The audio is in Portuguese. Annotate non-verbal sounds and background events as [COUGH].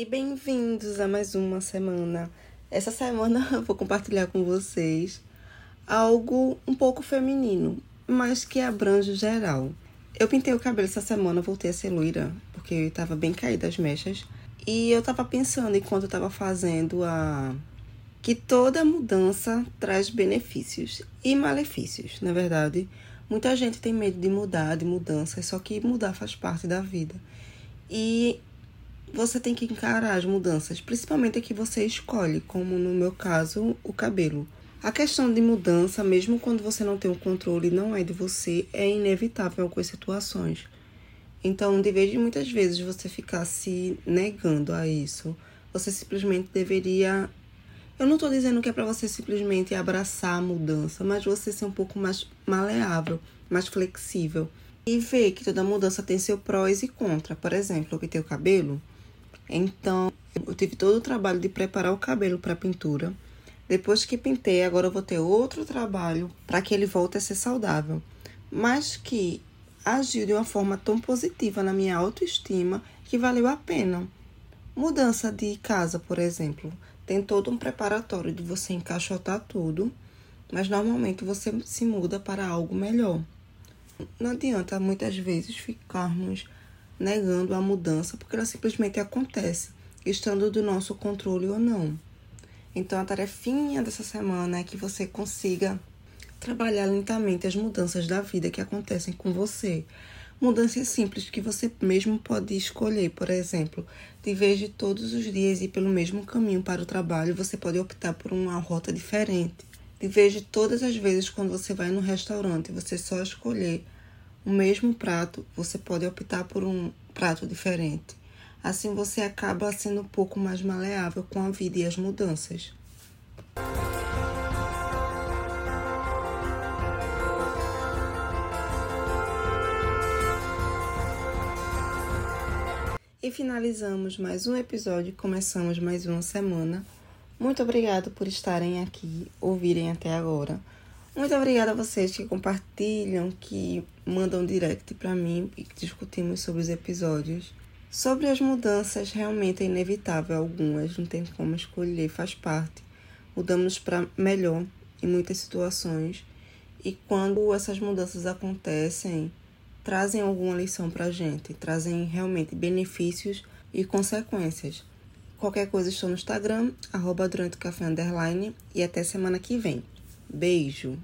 E bem-vindos a mais uma semana. Essa semana [LAUGHS] eu vou compartilhar com vocês algo um pouco feminino, mas que abrange geral. Eu pintei o cabelo essa semana, voltei a ser loira, porque eu tava bem caída as mechas. E eu tava pensando, enquanto eu tava fazendo a. que toda mudança traz benefícios e malefícios, na verdade. Muita gente tem medo de mudar, de mudanças, só que mudar faz parte da vida. E você tem que encarar as mudanças, principalmente a que você escolhe, como no meu caso, o cabelo. A questão de mudança, mesmo quando você não tem o controle, não é de você, é inevitável em algumas situações. Então, de vez de muitas vezes você ficar se negando a isso, você simplesmente deveria. Eu não estou dizendo que é para você simplesmente abraçar a mudança, mas você ser um pouco mais maleável, mais flexível. E ver que toda mudança tem seu prós e contra. Por exemplo, eu pintei o cabelo, então, eu tive todo o trabalho de preparar o cabelo para a pintura. Depois que pintei, agora eu vou ter outro trabalho para que ele volte a ser saudável, mas que agiu de uma forma tão positiva na minha autoestima que valeu a pena. Mudança de casa, por exemplo, tem todo um preparatório de você encaixotar tudo, mas normalmente você se muda para algo melhor. Não adianta muitas vezes ficarmos negando a mudança porque ela simplesmente acontece, estando do nosso controle ou não. Então a tarefinha dessa semana é que você consiga trabalhar lentamente as mudanças da vida que acontecem com você. Mudanças simples que você mesmo pode escolher, por exemplo, de vez de todos os dias ir pelo mesmo caminho para o trabalho, você pode optar por uma rota diferente. De vez de todas as vezes quando você vai no restaurante, você só escolher o mesmo prato, você pode optar por um prato diferente. Assim você acaba sendo um pouco mais maleável com a vida e as mudanças. E finalizamos mais um episódio, começamos mais uma semana. Muito obrigado por estarem aqui, ouvirem até agora. Muito obrigada a vocês que compartilham, que mandam direct para mim e que discutimos sobre os episódios. Sobre as mudanças, realmente é inevitável algumas, não tem como escolher, faz parte. Mudamos para melhor em muitas situações e quando essas mudanças acontecem, trazem alguma lição para gente, trazem realmente benefícios e consequências. Qualquer coisa estou no Instagram, arroba durante o café underline e até semana que vem. Beijo.